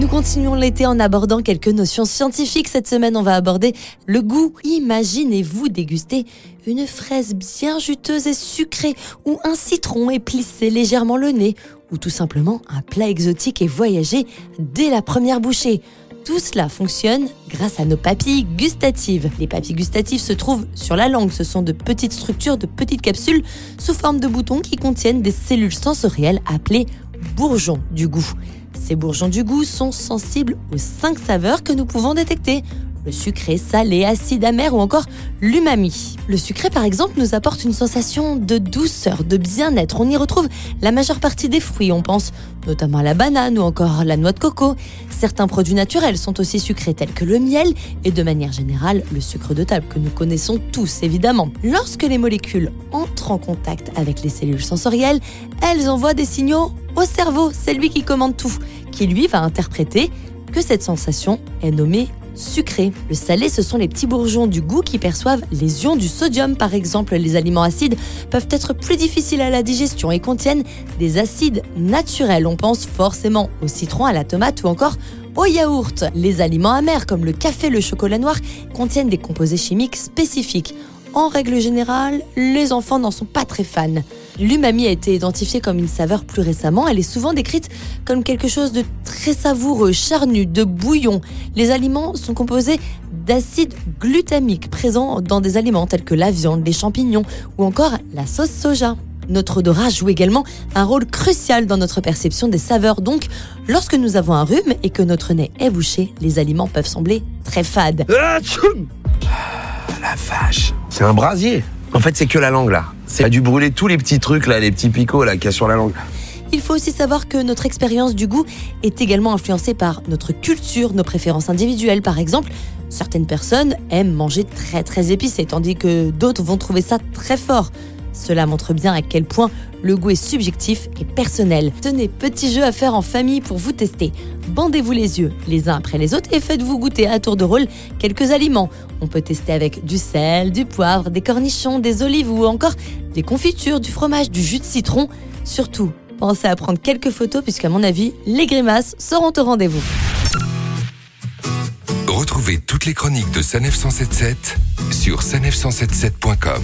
Nous continuons l'été en abordant quelques notions scientifiques. Cette semaine, on va aborder le goût. Imaginez-vous déguster une fraise bien juteuse et sucrée, ou un citron et plisser légèrement le nez, ou tout simplement un plat exotique et voyager dès la première bouchée. Tout cela fonctionne grâce à nos papilles gustatives. Les papilles gustatives se trouvent sur la langue. Ce sont de petites structures, de petites capsules sous forme de boutons qui contiennent des cellules sensorielles appelées bourgeons du goût. Ces bourgeons du goût sont sensibles aux cinq saveurs que nous pouvons détecter le sucré, salé, acide, amer ou encore l'umami. Le sucré, par exemple, nous apporte une sensation de douceur, de bien-être. On y retrouve la majeure partie des fruits. On pense notamment à la banane ou encore la noix de coco. Certains produits naturels sont aussi sucrés, tels que le miel et de manière générale le sucre de table que nous connaissons tous évidemment. Lorsque les molécules entrent en contact avec les cellules sensorielles, elles envoient des signaux au cerveau. C'est lui qui commande tout, qui lui va interpréter que cette sensation est nommée sucré. Le salé, ce sont les petits bourgeons du goût qui perçoivent les ions du sodium. Par exemple, les aliments acides peuvent être plus difficiles à la digestion et contiennent des acides naturels. On pense forcément au citron, à la tomate ou encore au yaourt. Les aliments amers comme le café, le chocolat noir contiennent des composés chimiques spécifiques. En règle générale, les enfants n'en sont pas très fans. L'umami a été identifiée comme une saveur plus récemment. Elle est souvent décrite comme quelque chose de très savoureux, charnu, de bouillon. Les aliments sont composés d'acide glutamique présents dans des aliments tels que la viande, les champignons ou encore la sauce soja. Notre odorat joue également un rôle crucial dans notre perception des saveurs. Donc, lorsque nous avons un rhume et que notre nez est bouché, les aliments peuvent sembler très fades. Ah, la vache C'est un brasier en fait, c'est que la langue là. C'est a dû brûler tous les petits trucs là, les petits picots là qu'il y a sur la langue. Il faut aussi savoir que notre expérience du goût est également influencée par notre culture, nos préférences individuelles. Par exemple, certaines personnes aiment manger très très épicé, tandis que d'autres vont trouver ça très fort. Cela montre bien à quel point le goût est subjectif et personnel. Tenez, petit jeu à faire en famille pour vous tester. Bandez-vous les yeux les uns après les autres et faites-vous goûter à tour de rôle quelques aliments. On peut tester avec du sel, du poivre, des cornichons, des olives ou encore des confitures, du fromage, du jus de citron. Surtout, pensez à prendre quelques photos puisqu'à mon avis, les grimaces seront au rendez-vous. Retrouvez toutes les chroniques de Sanef 177 sur sanef177.com.